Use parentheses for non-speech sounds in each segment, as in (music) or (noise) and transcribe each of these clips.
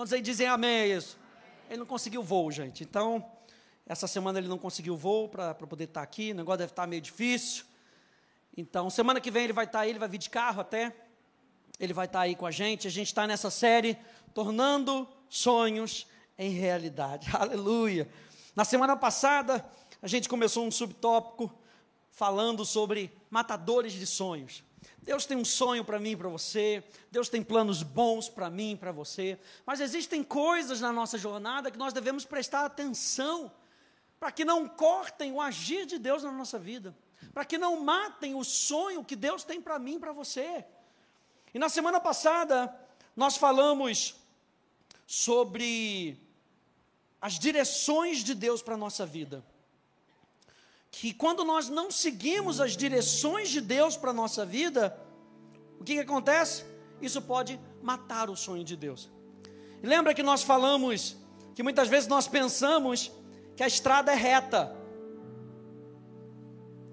Quantos aí dizem amém a isso? Ele não conseguiu voo, gente. Então, essa semana ele não conseguiu voo para poder estar aqui. O negócio deve estar meio difícil. Então, semana que vem ele vai estar aí, ele vai vir de carro até. Ele vai estar aí com a gente. A gente está nessa série, tornando sonhos em realidade. (laughs) Aleluia. Na semana passada, a gente começou um subtópico falando sobre matadores de sonhos. Deus tem um sonho para mim e para você, Deus tem planos bons para mim e para você, mas existem coisas na nossa jornada que nós devemos prestar atenção, para que não cortem o agir de Deus na nossa vida, para que não matem o sonho que Deus tem para mim e para você. E na semana passada, nós falamos sobre as direções de Deus para a nossa vida que quando nós não seguimos as direções de Deus para a nossa vida, o que, que acontece? Isso pode matar o sonho de Deus. E lembra que nós falamos que muitas vezes nós pensamos que a estrada é reta.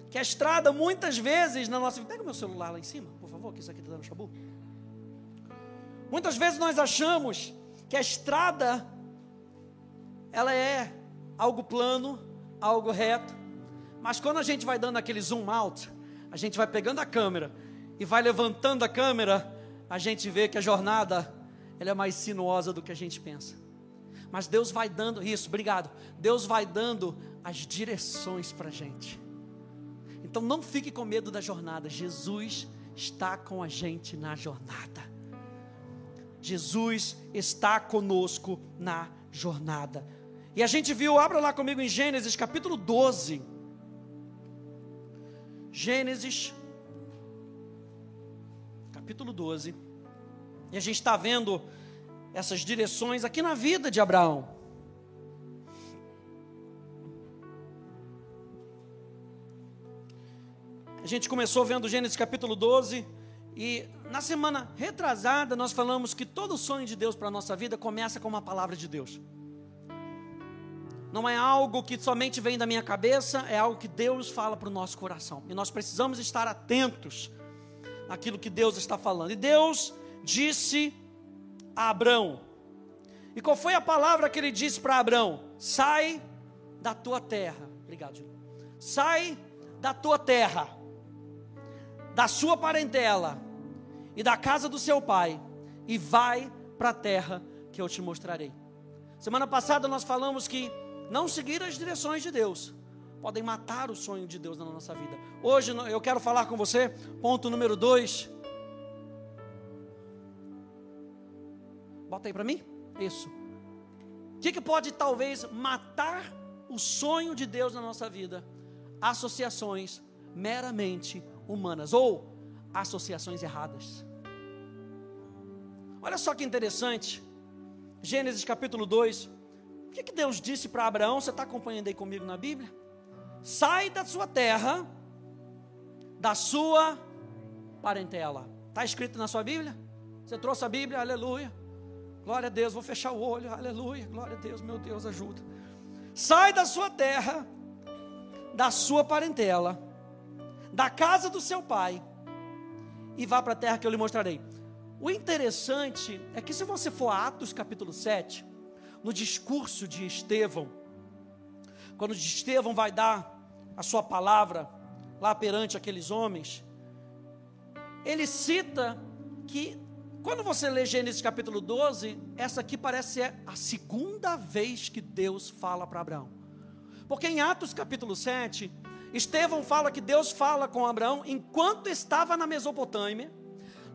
Que a estrada, muitas vezes, na nossa vida. Pega meu celular lá em cima, por favor, que isso aqui está dando chabu. Muitas vezes nós achamos que a estrada, ela é algo plano, algo reto. Mas quando a gente vai dando aquele zoom out, a gente vai pegando a câmera e vai levantando a câmera, a gente vê que a jornada ela é mais sinuosa do que a gente pensa. Mas Deus vai dando isso, obrigado. Deus vai dando as direções para a gente. Então não fique com medo da jornada. Jesus está com a gente na jornada. Jesus está conosco na jornada. E a gente viu, abra lá comigo em Gênesis capítulo 12. Gênesis, capítulo 12. E a gente está vendo essas direções aqui na vida de Abraão. A gente começou vendo Gênesis capítulo 12 e na semana retrasada nós falamos que todo sonho de Deus para a nossa vida começa com uma palavra de Deus não é algo que somente vem da minha cabeça, é algo que Deus fala para o nosso coração. E nós precisamos estar atentos àquilo que Deus está falando. E Deus disse a Abrão. E qual foi a palavra que ele disse para Abrão? Sai da tua terra. Obrigado, Júlio. Sai da tua terra, da sua parentela e da casa do seu pai, e vai para a terra que eu te mostrarei. Semana passada nós falamos que não seguir as direções de Deus, podem matar o sonho de Deus na nossa vida. Hoje eu quero falar com você, ponto número dois. Bota aí para mim. Isso. O que, que pode talvez matar o sonho de Deus na nossa vida? Associações meramente humanas ou associações erradas. Olha só que interessante. Gênesis capítulo 2, o que, que Deus disse para Abraão? Você está acompanhando aí comigo na Bíblia? Sai da sua terra, da sua parentela. Está escrito na sua Bíblia? Você trouxe a Bíblia? Aleluia. Glória a Deus, vou fechar o olho. Aleluia. Glória a Deus, meu Deus, ajuda. Sai da sua terra, da sua parentela, da casa do seu pai, e vá para a terra que eu lhe mostrarei. O interessante é que se você for a Atos capítulo 7, no discurso de Estevão, quando Estevão vai dar a sua palavra lá perante aqueles homens, ele cita que, quando você lê Gênesis capítulo 12, essa aqui parece ser a segunda vez que Deus fala para Abraão. Porque em Atos capítulo 7, Estevão fala que Deus fala com Abraão enquanto estava na Mesopotâmia,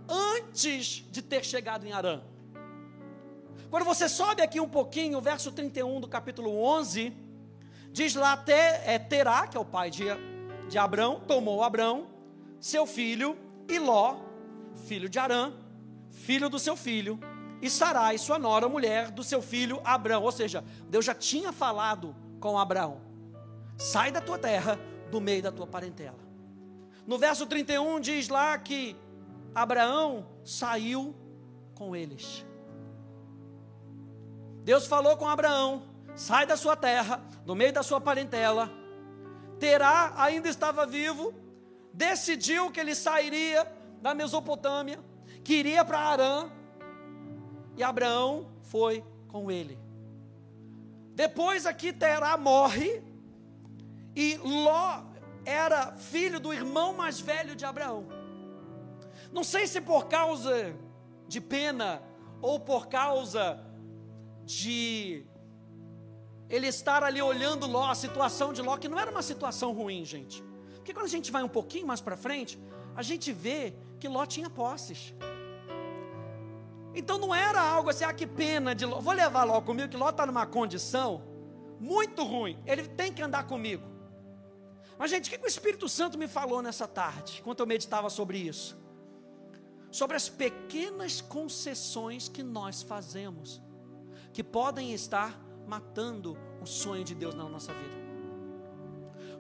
antes de ter chegado em Arã. Quando você sobe aqui um pouquinho, o verso 31 do capítulo 11, diz lá até é, Terá, que é o pai de, de Abrão, tomou Abrão, seu filho, e Ló, filho de Arã, filho do seu filho, e Sarai, sua nora, mulher do seu filho Abrão. Ou seja, Deus já tinha falado com Abraão: sai da tua terra, do meio da tua parentela. No verso 31 diz lá que Abraão saiu com eles. Deus falou com Abraão: sai da sua terra, no meio da sua parentela. Terá ainda estava vivo, decidiu que ele sairia da Mesopotâmia, que iria para Arã. E Abraão foi com ele. Depois aqui Terá morre e Ló era filho do irmão mais velho de Abraão. Não sei se por causa de pena ou por causa de ele estar ali olhando Ló, a situação de Ló, que não era uma situação ruim, gente. Porque quando a gente vai um pouquinho mais para frente, a gente vê que Ló tinha posses. Então não era algo assim, ah, que pena de Ló. Vou levar Ló comigo, que Ló está numa condição muito ruim. Ele tem que andar comigo. Mas, gente, o que o Espírito Santo me falou nessa tarde, enquanto eu meditava sobre isso? Sobre as pequenas concessões que nós fazemos, que podem estar matando o sonho de Deus na nossa vida.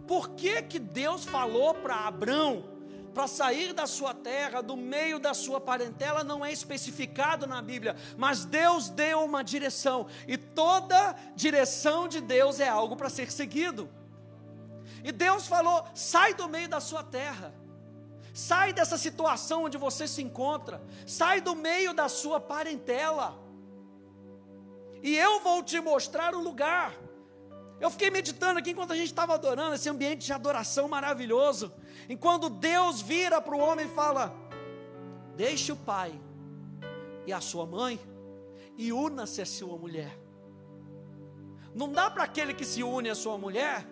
Por que, que Deus falou para Abraão para sair da sua terra, do meio da sua parentela, não é especificado na Bíblia, mas Deus deu uma direção, e toda direção de Deus é algo para ser seguido. E Deus falou: sai do meio da sua terra, sai dessa situação onde você se encontra, sai do meio da sua parentela, e eu vou te mostrar o lugar. Eu fiquei meditando aqui enquanto a gente estava adorando, esse ambiente de adoração maravilhoso. Enquanto Deus vira para o homem e fala: Deixe o pai e a sua mãe e una-se a sua mulher. Não dá para aquele que se une à sua mulher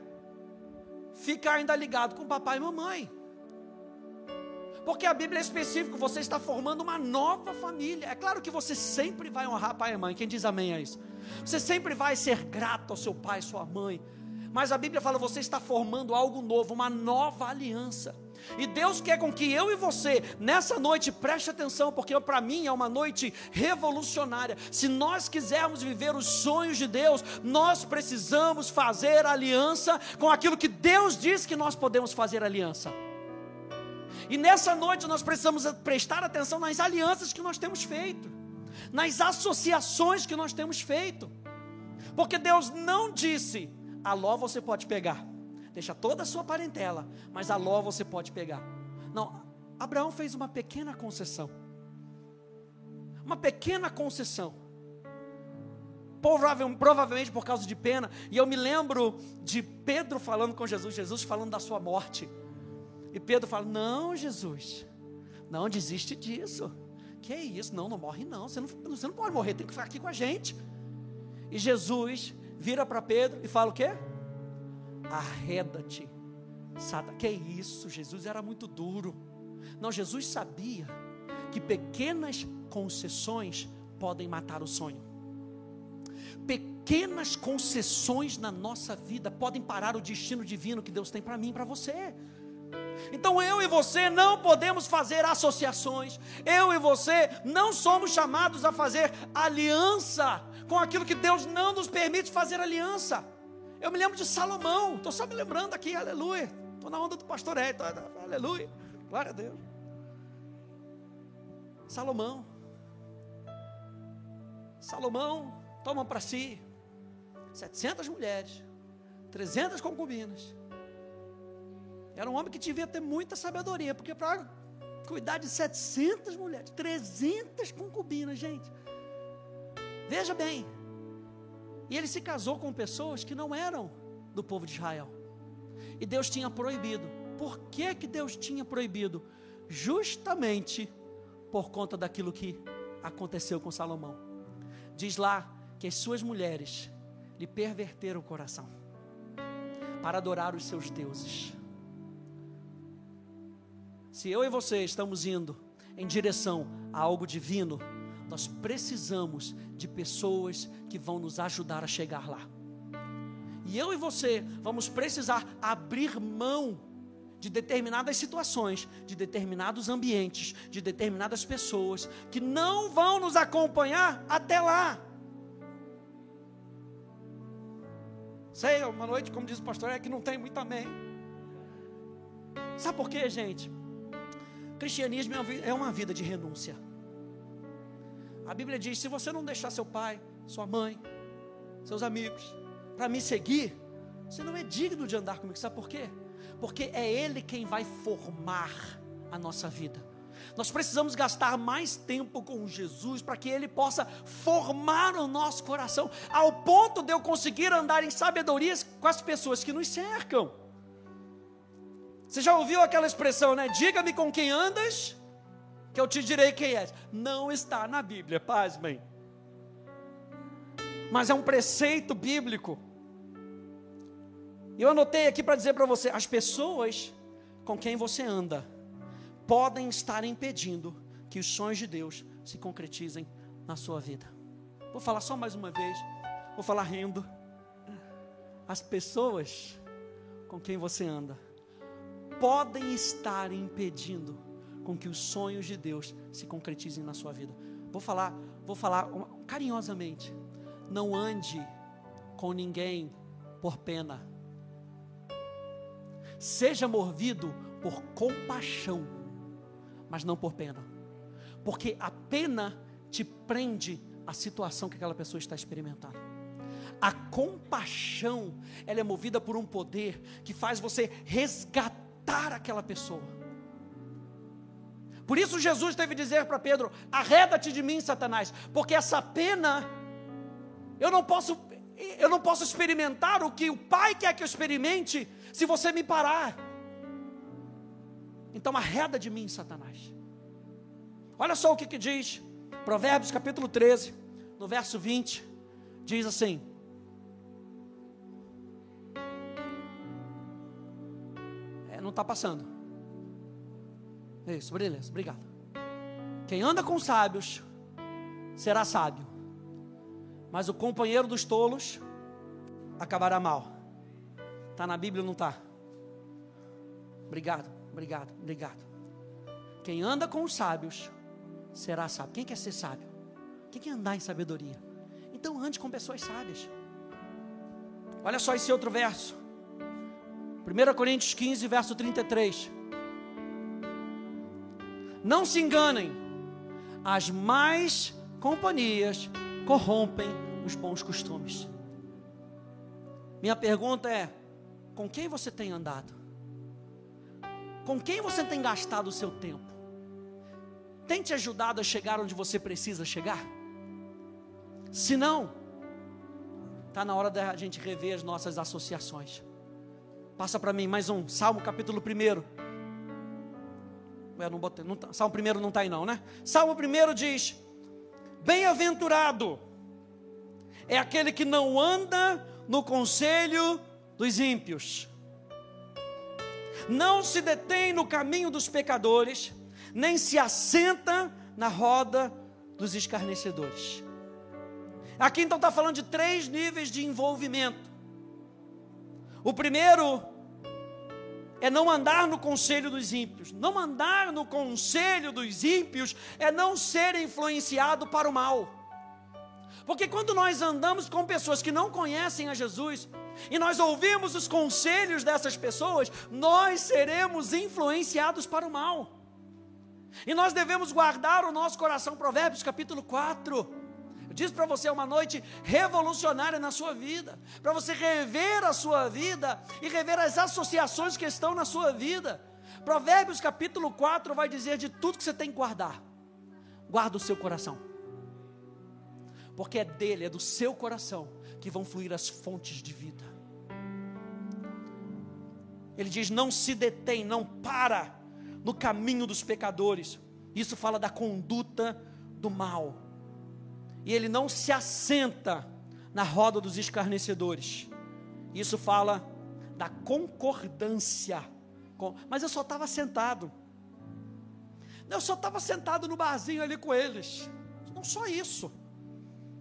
ficar ainda ligado com papai e mamãe. Porque a Bíblia é específica, você está formando uma nova família. É claro que você sempre vai honrar pai e mãe. Quem diz amém a isso? Você sempre vai ser grato ao seu pai e sua mãe. Mas a Bíblia fala: você está formando algo novo, uma nova aliança. E Deus quer com que eu e você, nessa noite, preste atenção, porque para mim é uma noite revolucionária. Se nós quisermos viver os sonhos de Deus, nós precisamos fazer aliança com aquilo que Deus diz que nós podemos fazer aliança. E nessa noite nós precisamos prestar atenção nas alianças que nós temos feito, nas associações que nós temos feito. Porque Deus não disse: a Ló você pode pegar, deixa toda a sua parentela, mas a Ló você pode pegar. Não, Abraão fez uma pequena concessão. Uma pequena concessão. Provavelmente por causa de pena. E eu me lembro de Pedro falando com Jesus, Jesus falando da sua morte. E Pedro fala: Não, Jesus, não desiste disso. Que é isso? Não, não morre não. Você não, você não pode morrer, tem que ficar aqui com a gente. E Jesus vira para Pedro e fala o quê? Arreda-te. Que é isso? Jesus era muito duro. Não, Jesus sabia que pequenas concessões podem matar o sonho. Pequenas concessões na nossa vida podem parar o destino divino que Deus tem para mim e para você. Então eu e você não podemos fazer associações, eu e você não somos chamados a fazer aliança com aquilo que Deus não nos permite fazer aliança. Eu me lembro de Salomão, estou só me lembrando aqui, aleluia. Estou na onda do pastor Eto, aleluia, glória a Deus. Salomão, Salomão toma para si 700 mulheres, 300 concubinas, era um homem que devia ter muita sabedoria, porque para cuidar de 700 mulheres, 300 concubinas, gente. Veja bem. E ele se casou com pessoas que não eram do povo de Israel. E Deus tinha proibido. Por que, que Deus tinha proibido? Justamente por conta daquilo que aconteceu com Salomão. Diz lá que as suas mulheres lhe perverteram o coração para adorar os seus deuses. Se eu e você estamos indo em direção a algo divino, nós precisamos de pessoas que vão nos ajudar a chegar lá. E eu e você vamos precisar abrir mão de determinadas situações, de determinados ambientes, de determinadas pessoas que não vão nos acompanhar até lá. Sei, uma noite, como diz o pastor, é que não tem muito amém. Sabe por quê, gente? Cristianismo é uma vida de renúncia. A Bíblia diz: se você não deixar seu pai, sua mãe, seus amigos, para me seguir, você não é digno de andar comigo. Sabe por quê? Porque é Ele quem vai formar a nossa vida. Nós precisamos gastar mais tempo com Jesus para que Ele possa formar o nosso coração, ao ponto de eu conseguir andar em sabedorias com as pessoas que nos cercam. Você já ouviu aquela expressão, né? Diga-me com quem andas, que eu te direi quem és. Não está na Bíblia, pasmem. Mas é um preceito bíblico. Eu anotei aqui para dizer para você: as pessoas com quem você anda podem estar impedindo que os sonhos de Deus se concretizem na sua vida. Vou falar só mais uma vez, vou falar rindo. As pessoas com quem você anda podem estar impedindo com que os sonhos de Deus se concretizem na sua vida. Vou falar, vou falar carinhosamente. Não ande com ninguém por pena. Seja movido por compaixão mas não por pena. Porque a pena te prende à situação que aquela pessoa está experimentando. A compaixão, ela é movida por um poder que faz você resgatar aquela pessoa. Por isso Jesus teve que dizer para Pedro: arreda-te de mim, Satanás, porque essa pena eu não posso eu não posso experimentar o que o Pai quer que eu experimente se você me parar. Então arreda de mim, Satanás. Olha só o que, que diz, Provérbios capítulo 13, no verso 20, diz assim: Não está passando. Isso, beleza, obrigado. Quem anda com sábios será sábio, mas o companheiro dos tolos acabará mal. Está na Bíblia ou não está? Obrigado. Obrigado, obrigado. Quem anda com os sábios será sábio. Quem quer ser sábio? Quem quer andar em sabedoria? Então ande com pessoas sábias. Olha só esse outro verso. 1 Coríntios 15, verso 33. Não se enganem, as más companhias corrompem os bons costumes. Minha pergunta é: com quem você tem andado? Com quem você tem gastado o seu tempo? Tem te ajudado a chegar onde você precisa chegar? Se não, está na hora da gente rever as nossas associações. Passa para mim mais um, Salmo capítulo 1. Eu não botei, não tá, Salmo 1 não está aí não, né? Salmo 1 diz: Bem-aventurado é aquele que não anda no conselho dos ímpios, não se detém no caminho dos pecadores, nem se assenta na roda dos escarnecedores. Aqui então está falando de três níveis de envolvimento. O primeiro é não andar no conselho dos ímpios. Não andar no conselho dos ímpios é não ser influenciado para o mal. Porque quando nós andamos com pessoas que não conhecem a Jesus, e nós ouvimos os conselhos dessas pessoas, nós seremos influenciados para o mal. E nós devemos guardar o nosso coração. Provérbios capítulo 4. Eu disse para você uma noite revolucionária na sua vida, para você rever a sua vida e rever as associações que estão na sua vida. Provérbios capítulo 4 vai dizer de tudo que você tem que guardar. Guarda o seu coração. Porque é dele, é do seu coração que vão fluir as fontes de vida. Ele diz: não se detém, não para no caminho dos pecadores. Isso fala da conduta do mal. E ele não se assenta na roda dos escarnecedores. Isso fala da concordância. Mas eu só estava sentado. Eu só estava sentado no barzinho ali com eles. Não só isso.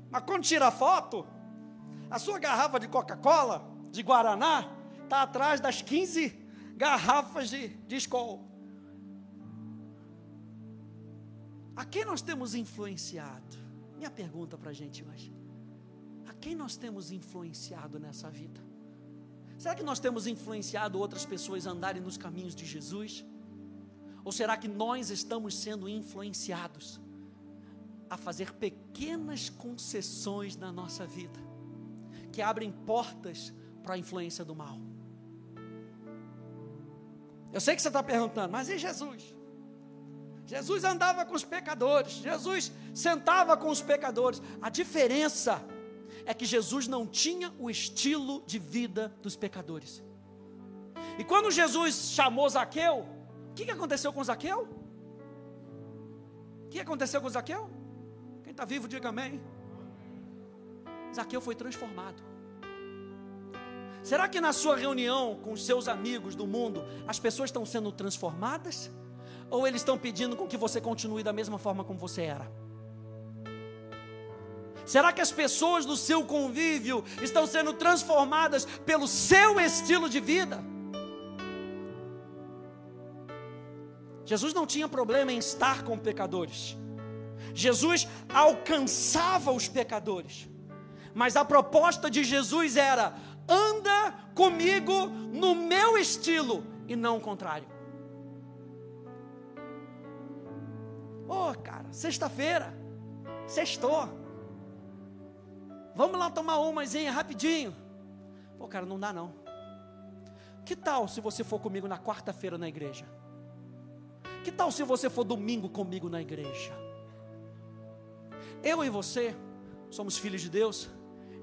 Mas quando tira a foto, a sua garrafa de Coca-Cola, de Guaraná, está atrás das 15 garrafas de, de escol. A quem nós temos influenciado? Minha pergunta para a gente hoje. A quem nós temos influenciado nessa vida? Será que nós temos influenciado outras pessoas a andarem nos caminhos de Jesus? Ou será que nós estamos sendo influenciados a fazer pequenas concessões na nossa vida, que abrem portas para a influência do mal? Eu sei que você está perguntando, mas e Jesus? Jesus andava com os pecadores, Jesus sentava com os pecadores. A diferença é que Jesus não tinha o estilo de vida dos pecadores. E quando Jesus chamou Zaqueu, o que, que aconteceu com Zaqueu? O que aconteceu com Zaqueu? Quem está vivo, diga amém. Zaqueu foi transformado. Será que na sua reunião com os seus amigos do mundo, as pessoas estão sendo transformadas? Ou eles estão pedindo com que você continue da mesma forma como você era? Será que as pessoas do seu convívio estão sendo transformadas pelo seu estilo de vida? Jesus não tinha problema em estar com pecadores. Jesus alcançava os pecadores. Mas a proposta de Jesus era: anda comigo no meu estilo e não o contrário. Ô, oh, cara, sexta-feira, sextou. Vamos lá tomar umazinha rapidinho. Pô, cara, não dá não. Que tal se você for comigo na quarta-feira na igreja? Que tal se você for domingo comigo na igreja? Eu e você somos filhos de Deus,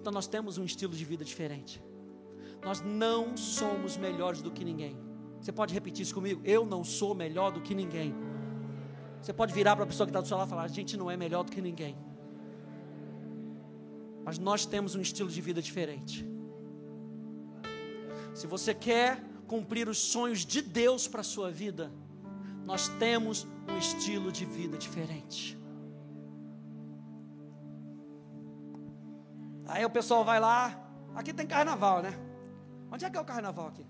então nós temos um estilo de vida diferente. Nós não somos melhores do que ninguém. Você pode repetir isso comigo? Eu não sou melhor do que ninguém. Você pode virar para a pessoa que está do seu lado e falar: a gente não é melhor do que ninguém. Mas nós temos um estilo de vida diferente. Se você quer cumprir os sonhos de Deus para a sua vida, nós temos um estilo de vida diferente. Aí o pessoal vai lá, aqui tem carnaval, né? Onde é que é o carnaval aqui?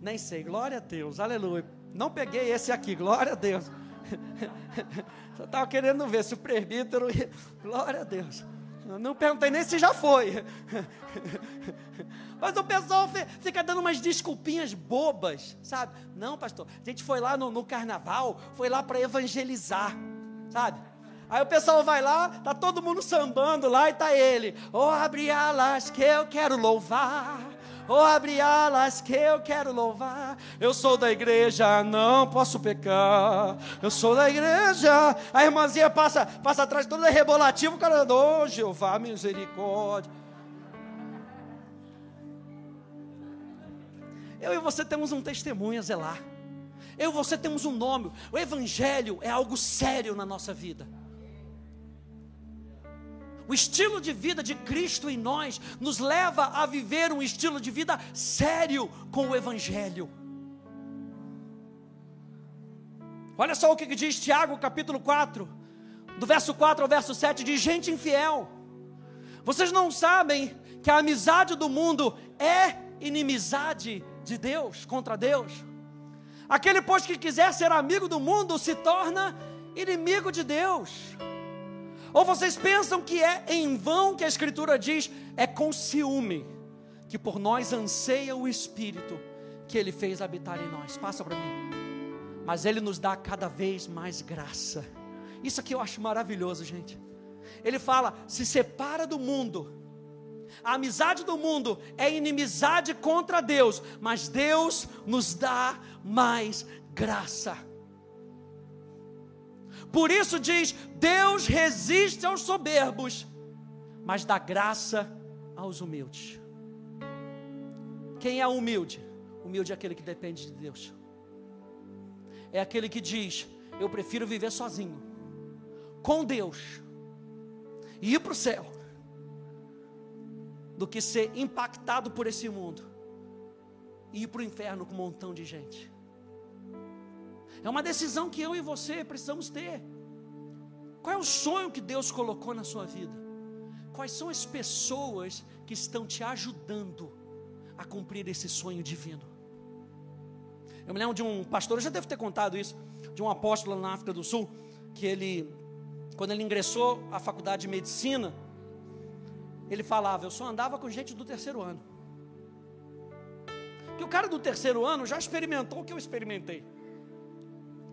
Nem sei, glória a Deus, aleluia. Não peguei esse aqui, glória a Deus. (laughs) Só estava querendo ver se o presbítero. Ia... Glória a Deus. Não perguntei nem se já foi. (laughs) Mas o pessoal fica dando umas desculpinhas bobas, sabe? Não, pastor, a gente foi lá no, no carnaval, foi lá para evangelizar, sabe? Aí o pessoal vai lá, tá todo mundo sambando lá e tá ele. Oh, abre alas que eu quero louvar. Oh, abre alas que eu quero louvar. Eu sou da igreja, não posso pecar. Eu sou da igreja. A irmãzinha passa, passa atrás toda rebolativa, o cara, oh, Jeová, misericórdia. Eu e você temos um testemunho a zelar. Eu e você temos um nome. O evangelho é algo sério na nossa vida. O estilo de vida de Cristo em nós nos leva a viver um estilo de vida sério com o Evangelho. Olha só o que diz Tiago, capítulo 4, do verso 4 ao verso 7: de gente infiel. Vocês não sabem que a amizade do mundo é inimizade de Deus contra Deus? Aquele, pois, que quiser ser amigo do mundo se torna inimigo de Deus. Ou vocês pensam que é em vão que a Escritura diz, é com ciúme, que por nós anseia o Espírito que Ele fez habitar em nós. Passa para mim. Mas Ele nos dá cada vez mais graça. Isso aqui eu acho maravilhoso, gente. Ele fala: se separa do mundo. A amizade do mundo é inimizade contra Deus, mas Deus nos dá mais graça. Por isso diz: Deus resiste aos soberbos, mas dá graça aos humildes. Quem é humilde? Humilde é aquele que depende de Deus. É aquele que diz: Eu prefiro viver sozinho, com Deus, e ir para o céu, do que ser impactado por esse mundo e ir para o inferno com um montão de gente. É uma decisão que eu e você precisamos ter. Qual é o sonho que Deus colocou na sua vida? Quais são as pessoas que estão te ajudando a cumprir esse sonho divino? Eu me lembro de um pastor, eu já devo ter contado isso, de um apóstolo na África do Sul, que ele, quando ele ingressou à faculdade de medicina, ele falava: Eu só andava com gente do terceiro ano. Que o cara do terceiro ano já experimentou o que eu experimentei.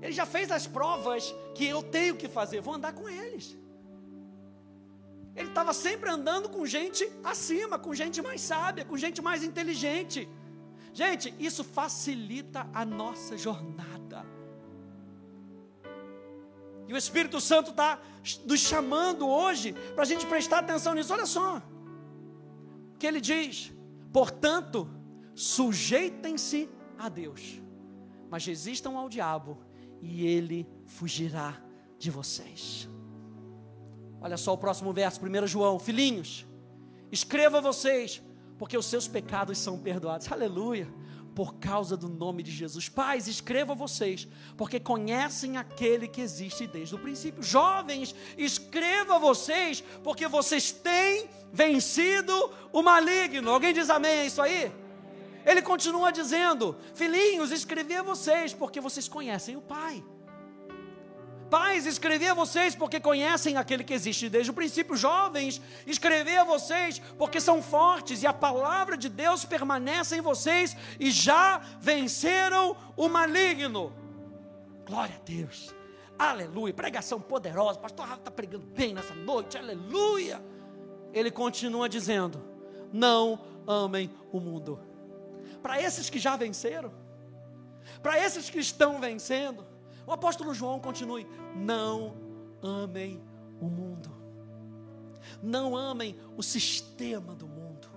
Ele já fez as provas que eu tenho que fazer, vou andar com eles. Ele estava sempre andando com gente acima, com gente mais sábia, com gente mais inteligente. Gente, isso facilita a nossa jornada. E o Espírito Santo está nos chamando hoje para a gente prestar atenção nisso. Olha só. O que ele diz: portanto, sujeitem-se a Deus, mas resistam ao diabo, e ele fugirá de vocês. Olha só o próximo verso, 1 João: Filhinhos, escreva vocês, porque os seus pecados são perdoados. Aleluia por causa do nome de Jesus. Pais, escreva vocês, porque conhecem aquele que existe desde o princípio. Jovens, escreva vocês, porque vocês têm vencido o maligno. Alguém diz amém a isso aí? Ele continua dizendo: Filhinhos, escrevi a vocês, porque vocês conhecem o Pai. Pais, escrevi a vocês porque conhecem aquele que existe desde o princípio. Jovens, escrevi a vocês porque são fortes e a palavra de Deus permanece em vocês e já venceram o maligno. Glória a Deus. Aleluia. Pregação poderosa. Pastor Rafa está pregando bem nessa noite. Aleluia. Ele continua dizendo: Não amem o mundo. Para esses que já venceram, para esses que estão vencendo, o apóstolo João continue: não amem o mundo, não amem o sistema do mundo,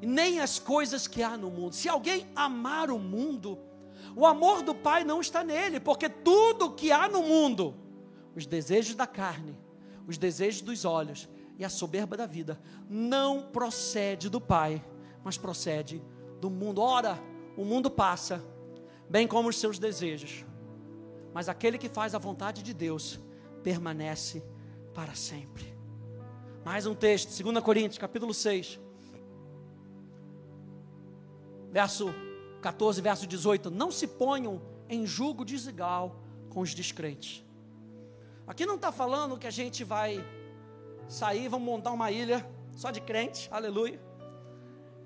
nem as coisas que há no mundo. Se alguém amar o mundo, o amor do Pai não está nele, porque tudo que há no mundo, os desejos da carne, os desejos dos olhos e a soberba da vida, não procede do Pai, mas procede do mundo. Ora, o mundo passa bem como os seus desejos. Mas aquele que faz a vontade de Deus permanece para sempre. Mais um texto, 2 Coríntios, capítulo 6. Verso 14, verso 18. Não se ponham em julgo desigual com os descrentes. Aqui não está falando que a gente vai sair, vamos montar uma ilha só de crente, aleluia.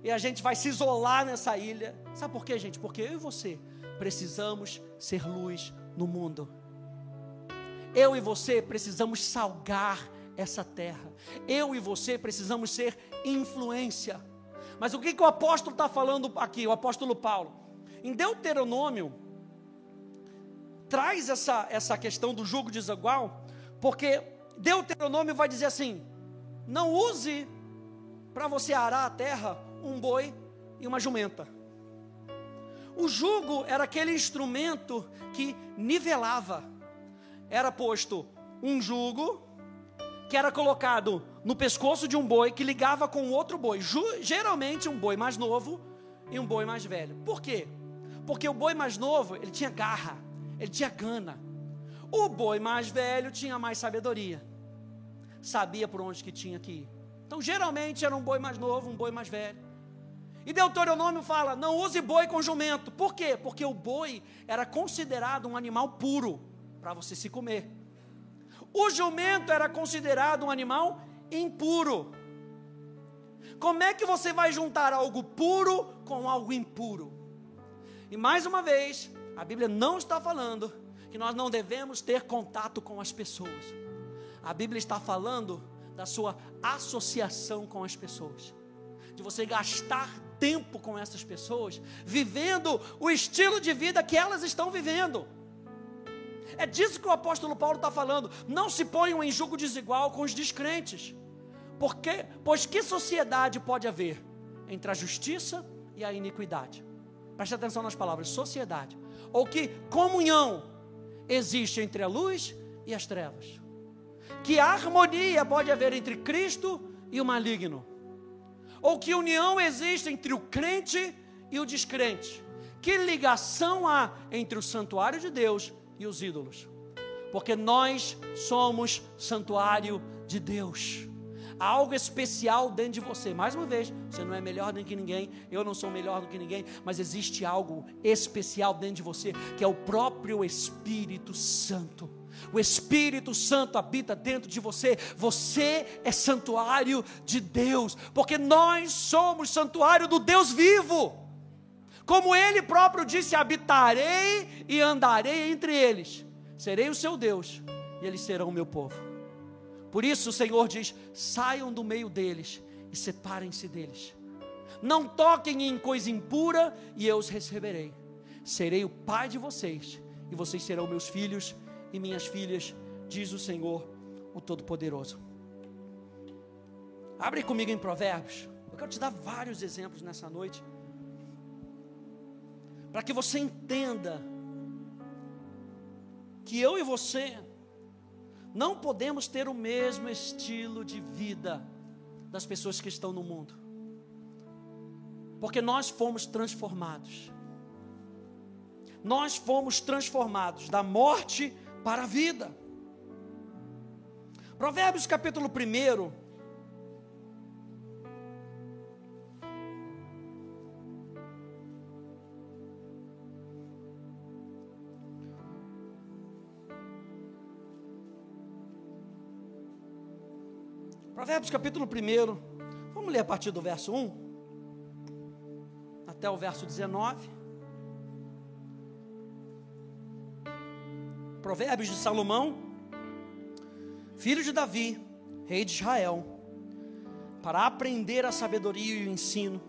E a gente vai se isolar nessa ilha. Sabe por quê, gente? Porque eu e você precisamos ser luz no mundo. Eu e você precisamos salgar essa terra. Eu e você precisamos ser influência. Mas o que, que o apóstolo está falando aqui, o apóstolo Paulo? Em Deuteronômio, traz essa, essa questão do jugo desigual, porque Deuteronômio vai dizer assim: não use para você arar a terra um boi e uma jumenta. O jugo era aquele instrumento que nivelava. Era posto um jugo que era colocado no pescoço de um boi que ligava com outro boi, geralmente um boi mais novo e um boi mais velho. Por quê? Porque o boi mais novo, ele tinha garra, ele tinha gana. O boi mais velho tinha mais sabedoria. Sabia por onde que tinha que ir. Então, geralmente era um boi mais novo, um boi mais velho. E Deuteronômio fala: não use boi com jumento. Por quê? Porque o boi era considerado um animal puro para você se comer. O jumento era considerado um animal impuro. Como é que você vai juntar algo puro com algo impuro? E mais uma vez, a Bíblia não está falando que nós não devemos ter contato com as pessoas. A Bíblia está falando da sua associação com as pessoas, de você gastar tempo com essas pessoas, vivendo o estilo de vida que elas estão vivendo. É disso que o apóstolo Paulo está falando. Não se ponham em julgo desigual com os descrentes. Porque, pois que sociedade pode haver entre a justiça e a iniquidade? Preste atenção nas palavras, sociedade. Ou que comunhão existe entre a luz e as trevas? Que harmonia pode haver entre Cristo e o maligno? Ou que união existe entre o crente e o descrente? Que ligação há entre o santuário de Deus e os ídolos? Porque nós somos santuário de Deus. Há algo especial dentro de você. Mais uma vez, você não é melhor do que ninguém, eu não sou melhor do que ninguém, mas existe algo especial dentro de você, que é o próprio Espírito Santo o Espírito Santo habita dentro de você, você é santuário de Deus, porque nós somos santuário do Deus vivo. Como ele próprio disse: habitarei e andarei entre eles, serei o seu Deus e eles serão o meu povo. Por isso o Senhor diz: saiam do meio deles e separem-se deles. Não toquem em coisa impura e eu os receberei. Serei o pai de vocês e vocês serão meus filhos e minhas filhas, diz o Senhor, o Todo-Poderoso. Abre comigo em Provérbios. Eu quero te dar vários exemplos nessa noite. Para que você entenda que eu e você não podemos ter o mesmo estilo de vida das pessoas que estão no mundo. Porque nós fomos transformados. Nós fomos transformados da morte para a vida. Provérbios capítulo 1. Provérbios capítulo 1. Vamos ler a partir do verso 1 até o verso 19. Provérbios de Salomão, filho de Davi, rei de Israel, para aprender a sabedoria e o ensino,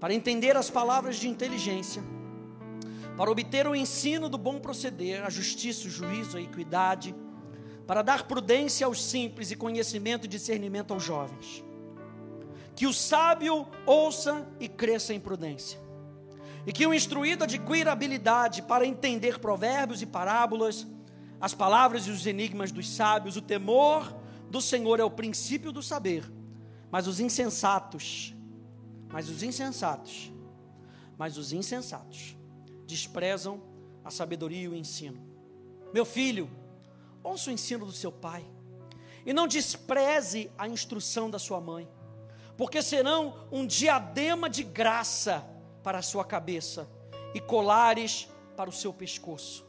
para entender as palavras de inteligência, para obter o ensino do bom proceder, a justiça, o juízo, a equidade, para dar prudência aos simples e conhecimento e discernimento aos jovens. Que o sábio ouça e cresça em prudência e que o instruído adquira habilidade para entender provérbios e parábolas, as palavras e os enigmas dos sábios. O temor do Senhor é o princípio do saber, mas os insensatos, mas os insensatos, mas os insensatos desprezam a sabedoria e o ensino. Meu filho, ouça o ensino do seu pai e não despreze a instrução da sua mãe, porque serão um diadema de graça para a sua cabeça e colares para o seu pescoço.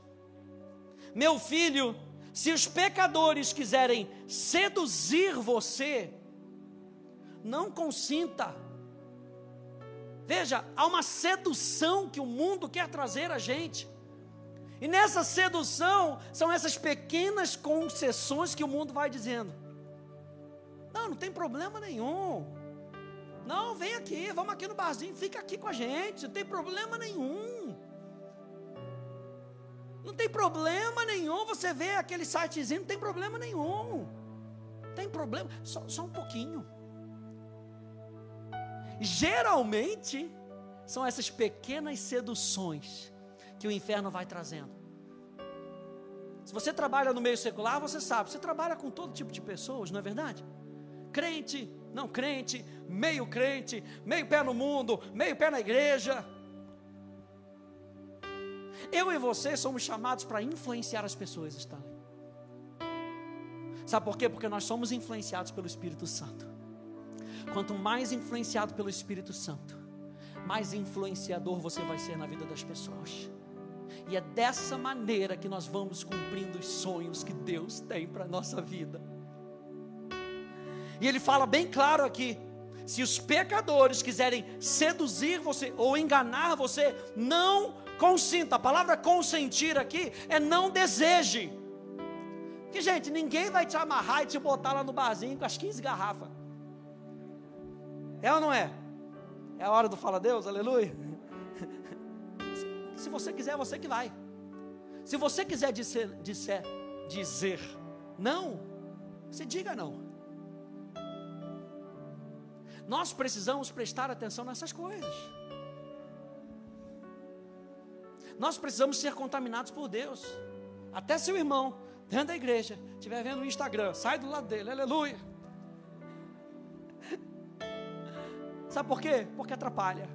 Meu filho, se os pecadores quiserem seduzir você, não consinta. Veja, há uma sedução que o mundo quer trazer a gente. E nessa sedução são essas pequenas concessões que o mundo vai dizendo. Não, não tem problema nenhum. Não, vem aqui, vamos aqui no barzinho, fica aqui com a gente, não tem problema nenhum. Não tem problema nenhum você ver aquele sitezinho, não tem problema nenhum. Tem problema, só, só um pouquinho. Geralmente, são essas pequenas seduções que o inferno vai trazendo. Se você trabalha no meio secular, você sabe, você trabalha com todo tipo de pessoas, não é verdade? Crente, não crente, meio crente, meio pé no mundo, meio pé na igreja. Eu e você somos chamados para influenciar as pessoas, está? Sabe por quê? Porque nós somos influenciados pelo Espírito Santo. Quanto mais influenciado pelo Espírito Santo, mais influenciador você vai ser na vida das pessoas. E é dessa maneira que nós vamos cumprindo os sonhos que Deus tem para a nossa vida. E ele fala bem claro aqui: se os pecadores quiserem seduzir você ou enganar você, não consinta. A palavra consentir aqui é não deseje. Que gente, ninguém vai te amarrar e te botar lá no barzinho com as 15 garrafas. É ou não é? É a hora do fala Deus, aleluia. Se você quiser, é você que vai. Se você quiser dizer, dizer não, você diga não. Nós precisamos prestar atenção nessas coisas. Nós precisamos ser contaminados por Deus. Até seu irmão, dentro da igreja, estiver vendo o Instagram, sai do lado dele, aleluia. (laughs) Sabe por quê? Porque atrapalha.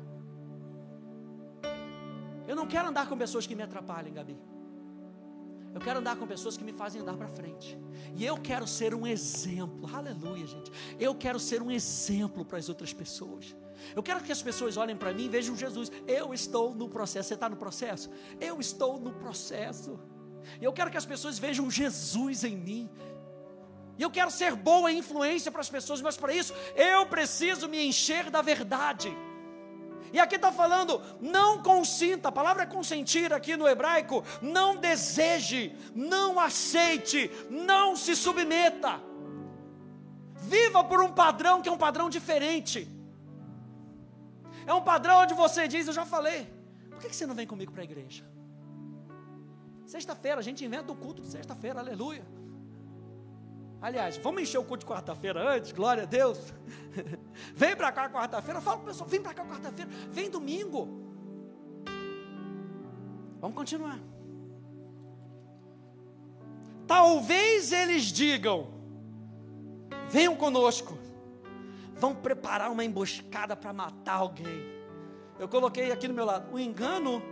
Eu não quero andar com pessoas que me atrapalhem, Gabi. Eu quero andar com pessoas que me fazem andar para frente. E eu quero ser um exemplo. Aleluia, gente. Eu quero ser um exemplo para as outras pessoas. Eu quero que as pessoas olhem para mim e vejam Jesus. Eu estou no processo. Você está no processo? Eu estou no processo. Eu quero que as pessoas vejam Jesus em mim. E eu quero ser boa influência para as pessoas, mas para isso eu preciso me encher da verdade. E aqui está falando, não consinta, a palavra consentir aqui no hebraico, não deseje, não aceite, não se submeta. Viva por um padrão que é um padrão diferente. É um padrão onde você diz, eu já falei, por que você não vem comigo para a igreja? Sexta-feira, a gente inventa o culto de sexta-feira, aleluia. Aliás, vamos encher o culto de quarta-feira antes, glória a Deus. (laughs) vem para cá quarta-feira, fala para o pessoal, vem para cá quarta-feira, vem domingo. Vamos continuar. Talvez eles digam: venham conosco, vão preparar uma emboscada para matar alguém. Eu coloquei aqui no meu lado: o engano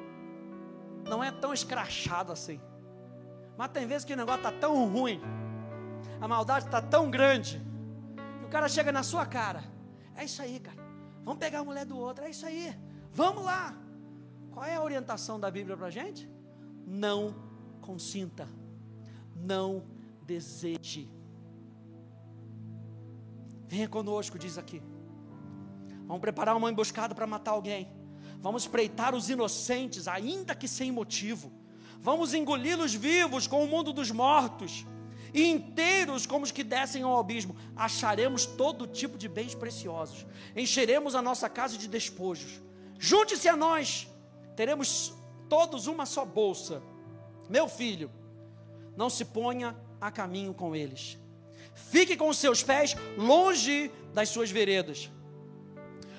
não é tão escrachado assim. Mas tem vezes que o negócio está tão ruim a maldade está tão grande que o cara chega na sua cara. É isso aí, cara. Vamos pegar a mulher do outro. É isso aí. Vamos lá. Qual é a orientação da Bíblia para a gente? Não consinta. Não deseje. Venha conosco, diz aqui. Vamos preparar uma emboscada para matar alguém. Vamos espreitar os inocentes, ainda que sem motivo. Vamos engoli-los vivos com o mundo dos mortos e inteiros como os que descem ao abismo, acharemos todo tipo de bens preciosos, encheremos a nossa casa de despojos. Junte-se a nós, teremos todos uma só bolsa. Meu filho, não se ponha a caminho com eles. Fique com os seus pés longe das suas veredas,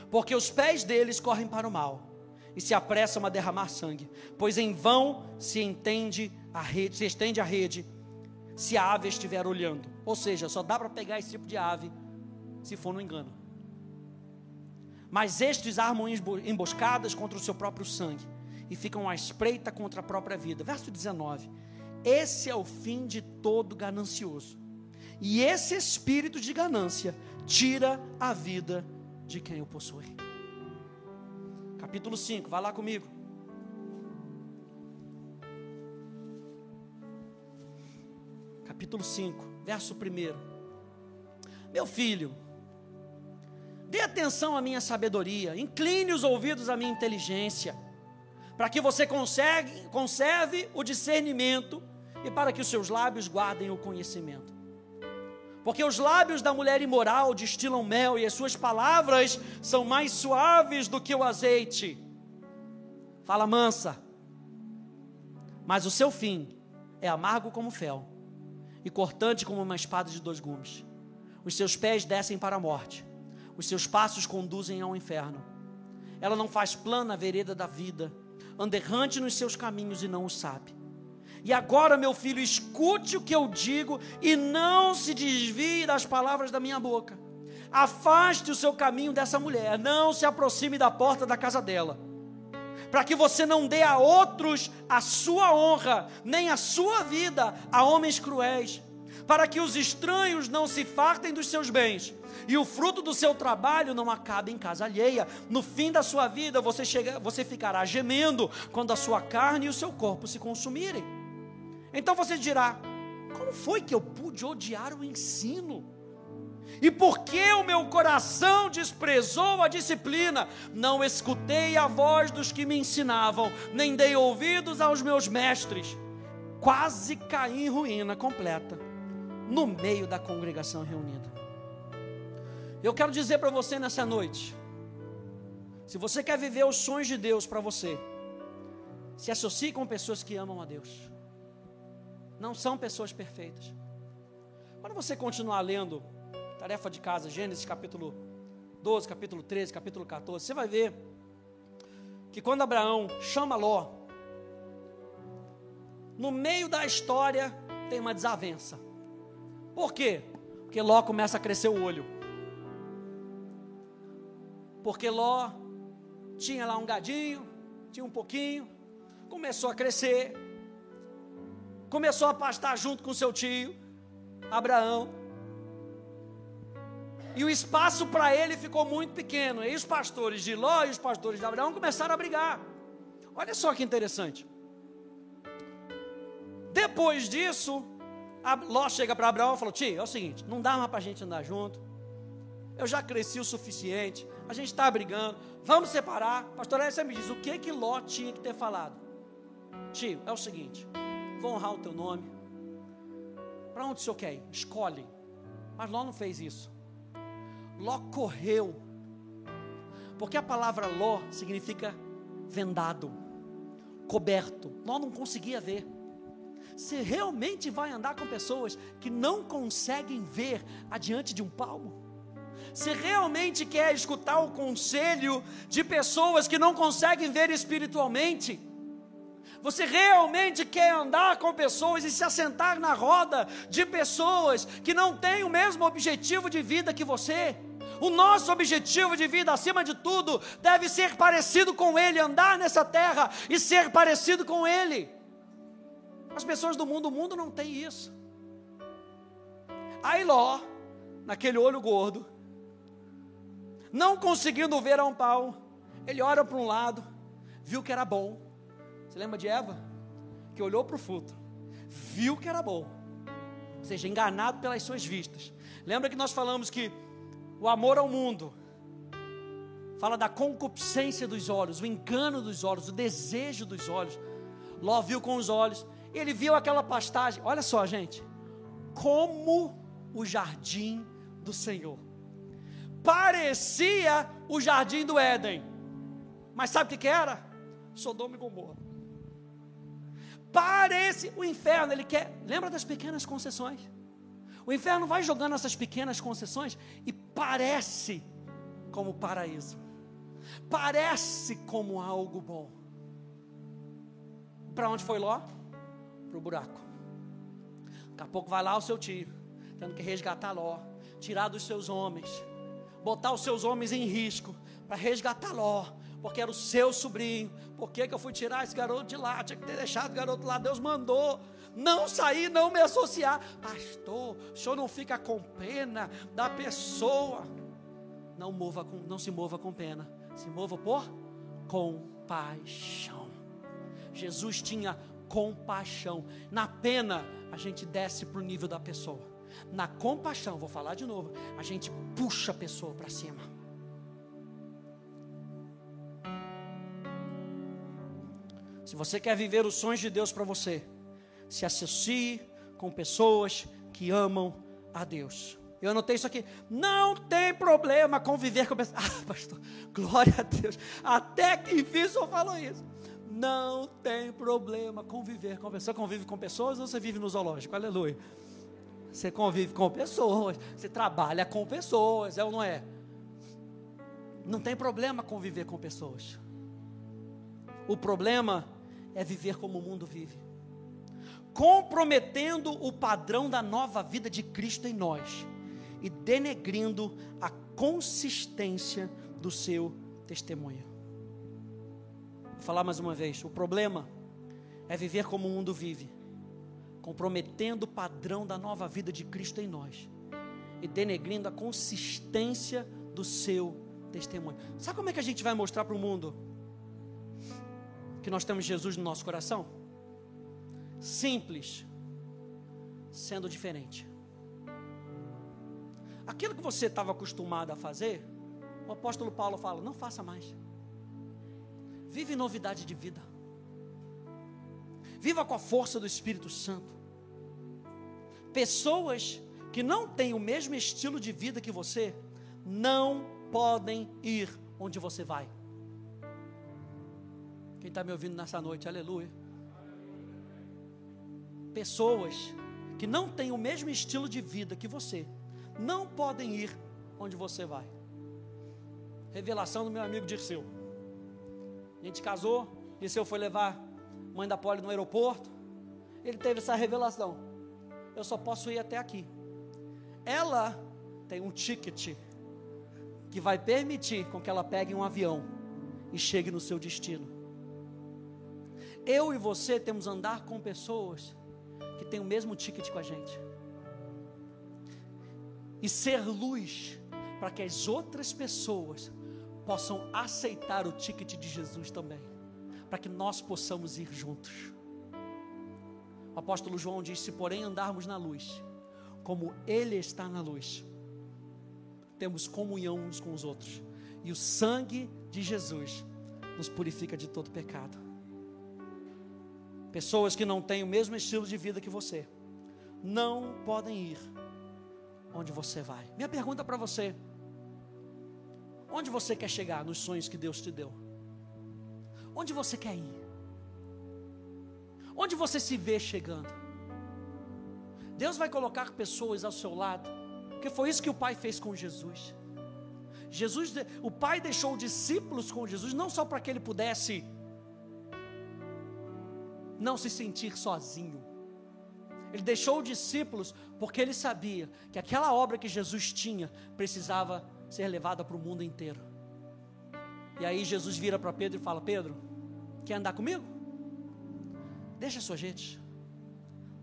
porque os pés deles correm para o mal e se apressam a derramar sangue, pois em vão se entende a rede, se estende a rede se a ave estiver olhando. Ou seja, só dá para pegar esse tipo de ave se for no engano. Mas estes armam emboscadas contra o seu próprio sangue e ficam à espreita contra a própria vida. Verso 19: Esse é o fim de todo ganancioso, e esse espírito de ganância tira a vida de quem o possui. Capítulo 5, vai lá comigo. capítulo 5, verso 1. Meu filho, dê atenção à minha sabedoria, incline os ouvidos à minha inteligência, para que você conserve, conserve o discernimento e para que os seus lábios guardem o conhecimento. Porque os lábios da mulher imoral destilam mel e as suas palavras são mais suaves do que o azeite. Fala mansa. Mas o seu fim é amargo como fel e cortante como uma espada de dois gumes. Os seus pés descem para a morte, os seus passos conduzem ao inferno. Ela não faz plana a vereda da vida, anda errante nos seus caminhos e não o sabe. E agora, meu filho, escute o que eu digo e não se desvie das palavras da minha boca. Afaste o seu caminho dessa mulher, não se aproxime da porta da casa dela para que você não dê a outros a sua honra, nem a sua vida a homens cruéis, para que os estranhos não se fartem dos seus bens e o fruto do seu trabalho não acabe em casa alheia. No fim da sua vida, você, chega, você ficará gemendo quando a sua carne e o seu corpo se consumirem. Então você dirá: como foi que eu pude odiar o ensino? E porque o meu coração desprezou a disciplina, não escutei a voz dos que me ensinavam, nem dei ouvidos aos meus mestres. Quase caí em ruína completa, no meio da congregação reunida. Eu quero dizer para você nessa noite: se você quer viver os sonhos de Deus para você, se associe com pessoas que amam a Deus. Não são pessoas perfeitas. Quando você continuar lendo tarefa de casa, Gênesis capítulo 12, capítulo 13, capítulo 14, você vai ver que quando Abraão chama Ló, no meio da história tem uma desavença. Por quê? Porque Ló começa a crescer o olho. Porque Ló tinha lá um gadinho, tinha um pouquinho, começou a crescer, começou a pastar junto com seu tio, Abraão. E o espaço para ele ficou muito pequeno. E os pastores de Ló e os pastores de Abraão começaram a brigar. Olha só que interessante. Depois disso, Ló chega para Abraão e falou: Tio, é o seguinte, não dá mais para a gente andar junto. Eu já cresci o suficiente. A gente está brigando. Vamos separar. Pastor você me diz o que que Ló tinha que ter falado. Tio, é o seguinte: vou honrar o teu nome. Para onde o senhor quer ir? Escolhe. Mas Ló não fez isso. Ló correu. Porque a palavra Ló significa vendado, coberto. Ló não conseguia ver. Você realmente vai andar com pessoas que não conseguem ver adiante de um palmo? Você realmente quer escutar o conselho de pessoas que não conseguem ver espiritualmente? Você realmente quer andar com pessoas e se assentar na roda de pessoas que não têm o mesmo objetivo de vida que você? O nosso objetivo de vida, acima de tudo, deve ser parecido com Ele, andar nessa terra e ser parecido com Ele. As pessoas do mundo, o mundo não tem isso. Aí Ló, naquele olho gordo, não conseguindo ver a um pau, ele olha para um lado, viu que era bom. Você lembra de Eva? Que olhou para o fruto, viu que era bom, ou seja, enganado pelas suas vistas. Lembra que nós falamos que o amor ao mundo, fala da concupiscência dos olhos, o engano dos olhos, o desejo dos olhos. Ló viu com os olhos, ele viu aquela pastagem, olha só, gente, como o jardim do Senhor. Parecia o jardim do Éden, mas sabe o que, que era? Sodoma e Gomorra. Parece o inferno, ele quer. Lembra das pequenas concessões? O inferno vai jogando essas pequenas concessões e parece como paraíso, parece como algo bom. Para onde foi Ló? Para o buraco. Daqui a pouco vai lá o seu tio, tendo que resgatar Ló, tirar dos seus homens, botar os seus homens em risco para resgatar Ló, porque era o seu sobrinho. Por que, que eu fui tirar esse garoto de lá? Tinha que ter deixado o garoto lá, Deus mandou não sair, não me associar. Pastor, o senhor não fica com pena da pessoa. Não, mova com, não se mova com pena, se mova por compaixão. Jesus tinha compaixão. Na pena, a gente desce para o nível da pessoa. Na compaixão, vou falar de novo, a gente puxa a pessoa para cima. Se você quer viver os sonhos de Deus para você, se associe com pessoas que amam a Deus. Eu anotei isso aqui. Não tem problema conviver com pessoas. (laughs) Ah, pastor, glória a Deus. Até que enfim senhor falou isso. Não tem problema conviver com pessoas. Você convive com pessoas ou você vive no zoológico? Aleluia. Você convive com pessoas. Você trabalha com pessoas, é ou não é? Não tem problema conviver com pessoas. O problema é viver como o mundo vive comprometendo o padrão da nova vida de Cristo em nós e denegrindo a consistência do seu testemunho. Vou falar mais uma vez: o problema é viver como o mundo vive, comprometendo o padrão da nova vida de Cristo em nós e denegrindo a consistência do seu testemunho. Sabe como é que a gente vai mostrar para o mundo que nós temos Jesus no nosso coração? simples, sendo diferente. Aquilo que você estava acostumado a fazer, o apóstolo Paulo fala: não faça mais. Vive novidade de vida. Viva com a força do Espírito Santo. Pessoas que não têm o mesmo estilo de vida que você, não podem ir onde você vai. Quem está me ouvindo nessa noite, aleluia pessoas que não têm o mesmo estilo de vida que você não podem ir onde você vai. Revelação do meu amigo Dirceu. A gente casou, Dirceu foi levar mãe da Poli no aeroporto. Ele teve essa revelação. Eu só posso ir até aqui. Ela tem um ticket que vai permitir com que ela pegue um avião e chegue no seu destino. Eu e você temos andar com pessoas que tem o mesmo ticket com a gente. E ser luz para que as outras pessoas possam aceitar o ticket de Jesus também, para que nós possamos ir juntos. O apóstolo João diz: Se porém andarmos na luz, como Ele está na luz, temos comunhão uns com os outros, e o sangue de Jesus nos purifica de todo pecado. Pessoas que não têm o mesmo estilo de vida que você, não podem ir onde você vai. Minha pergunta para você: onde você quer chegar nos sonhos que Deus te deu? Onde você quer ir? Onde você se vê chegando? Deus vai colocar pessoas ao seu lado, porque foi isso que o Pai fez com Jesus. Jesus, o Pai deixou discípulos com Jesus não só para que ele pudesse não se sentir sozinho. Ele deixou discípulos porque ele sabia que aquela obra que Jesus tinha precisava ser levada para o mundo inteiro. E aí Jesus vira para Pedro e fala: Pedro, quer andar comigo? Deixa a sua gente.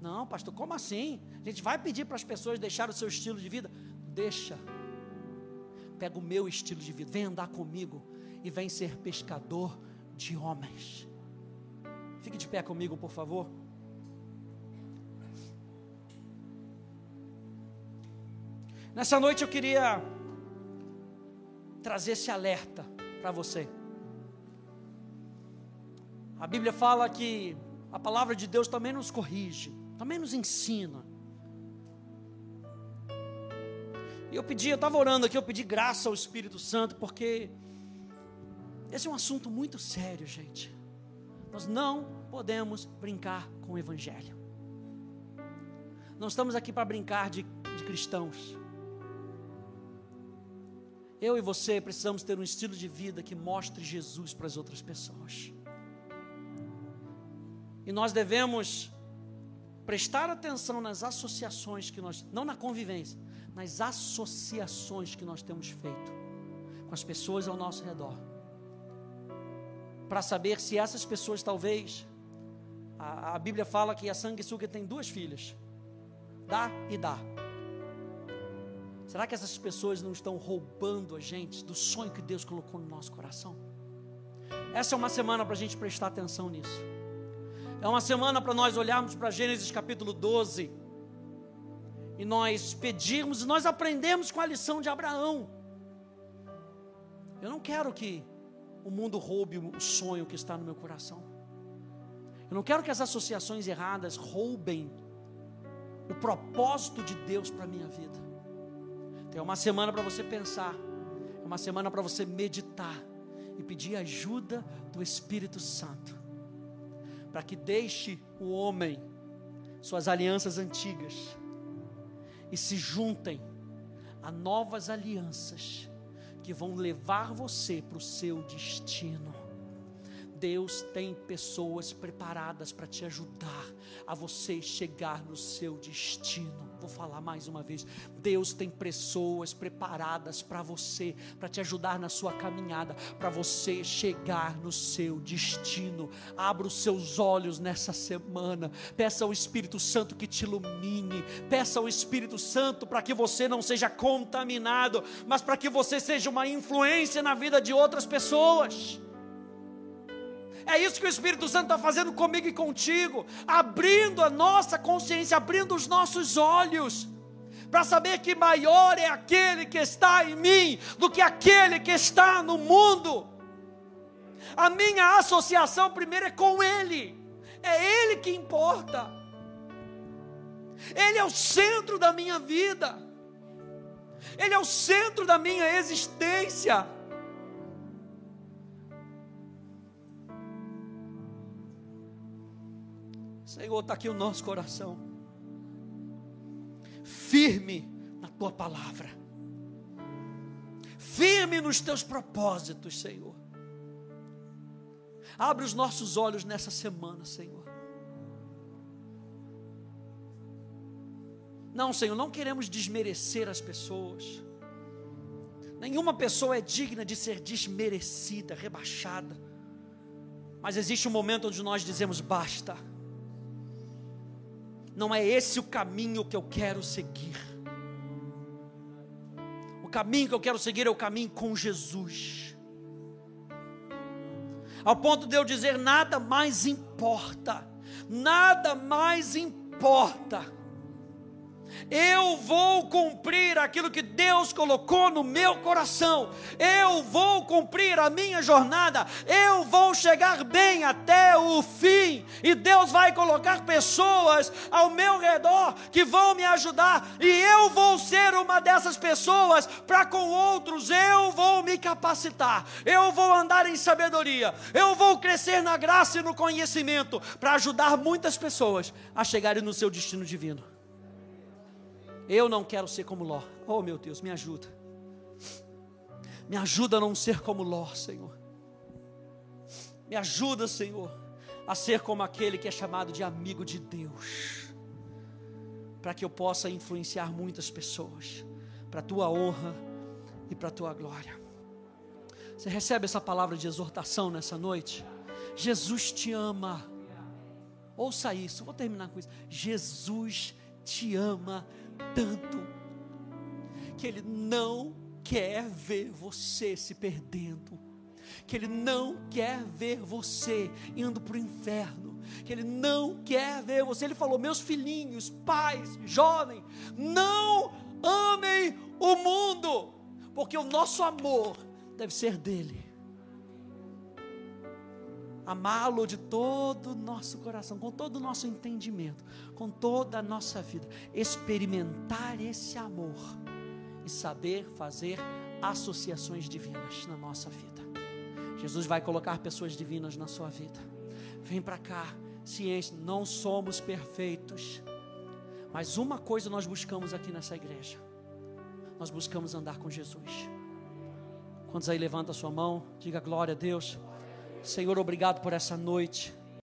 Não, pastor, como assim? A gente vai pedir para as pessoas deixar o seu estilo de vida? Deixa. Pega o meu estilo de vida, vem andar comigo e vem ser pescador de homens. Fique de pé comigo, por favor. Nessa noite eu queria trazer esse alerta para você. A Bíblia fala que a palavra de Deus também nos corrige, também nos ensina. E eu pedi, eu estava orando aqui, eu pedi graça ao Espírito Santo, porque esse é um assunto muito sério, gente. Nós não podemos brincar com o Evangelho. Não estamos aqui para brincar de, de cristãos. Eu e você precisamos ter um estilo de vida que mostre Jesus para as outras pessoas. E nós devemos prestar atenção nas associações que nós, não na convivência, nas associações que nós temos feito com as pessoas ao nosso redor. Para saber se essas pessoas talvez a, a Bíblia fala que a sanguessuga tem duas filhas. Dá e dá. Será que essas pessoas não estão roubando a gente do sonho que Deus colocou no nosso coração? Essa é uma semana para a gente prestar atenção nisso. É uma semana para nós olharmos para Gênesis capítulo 12 e nós pedirmos, e nós aprendemos com a lição de Abraão. Eu não quero que o mundo roube o sonho que está no meu coração. Eu não quero que as associações erradas roubem o propósito de Deus para a minha vida. É uma semana para você pensar, é uma semana para você meditar e pedir ajuda do Espírito Santo para que deixe o homem suas alianças antigas e se juntem a novas alianças que vão levar você para o seu destino. Deus tem pessoas preparadas para te ajudar a você chegar no seu destino. Vou falar mais uma vez. Deus tem pessoas preparadas para você, para te ajudar na sua caminhada, para você chegar no seu destino. Abra os seus olhos nessa semana. Peça ao Espírito Santo que te ilumine. Peça ao Espírito Santo para que você não seja contaminado, mas para que você seja uma influência na vida de outras pessoas. É isso que o Espírito Santo está fazendo comigo e contigo, abrindo a nossa consciência, abrindo os nossos olhos, para saber que maior é aquele que está em mim do que aquele que está no mundo. A minha associação primeiro é com Ele, é Ele que importa, Ele é o centro da minha vida, Ele é o centro da minha existência. Senhor, está aqui o nosso coração, firme na tua palavra, firme nos teus propósitos, Senhor. Abre os nossos olhos nessa semana, Senhor. Não, Senhor, não queremos desmerecer as pessoas. Nenhuma pessoa é digna de ser desmerecida, rebaixada. Mas existe um momento onde nós dizemos basta não é esse o caminho que eu quero seguir. O caminho que eu quero seguir é o caminho com Jesus. Ao ponto de eu dizer: nada mais importa, nada mais importa eu vou cumprir aquilo que Deus colocou no meu coração. Eu vou cumprir a minha jornada. Eu vou chegar bem até o fim. E Deus vai colocar pessoas ao meu redor que vão me ajudar. E eu vou ser uma dessas pessoas para com outros. Eu vou me capacitar. Eu vou andar em sabedoria. Eu vou crescer na graça e no conhecimento para ajudar muitas pessoas a chegarem no seu destino divino. Eu não quero ser como Ló. Oh, meu Deus, me ajuda. Me ajuda a não ser como Ló, Senhor. Me ajuda, Senhor, a ser como aquele que é chamado de amigo de Deus. Para que eu possa influenciar muitas pessoas. Para a tua honra e para a tua glória. Você recebe essa palavra de exortação nessa noite? Jesus te ama. Ouça isso, vou terminar com isso. Jesus te ama tanto que Ele não quer ver você se perdendo, que Ele não quer ver você indo para o inferno, que Ele não quer ver você. Ele falou: Meus filhinhos, pais, jovens, não amem o mundo, porque o nosso amor deve ser dele amá-lo de todo o nosso coração, com todo o nosso entendimento, com toda a nossa vida, experimentar esse amor e saber fazer associações divinas na nossa vida. Jesus vai colocar pessoas divinas na sua vida. Vem para cá, ciência, não somos perfeitos. Mas uma coisa nós buscamos aqui nessa igreja. Nós buscamos andar com Jesus. Quantos aí levanta a sua mão? Diga glória a Deus. Senhor, obrigado por essa noite.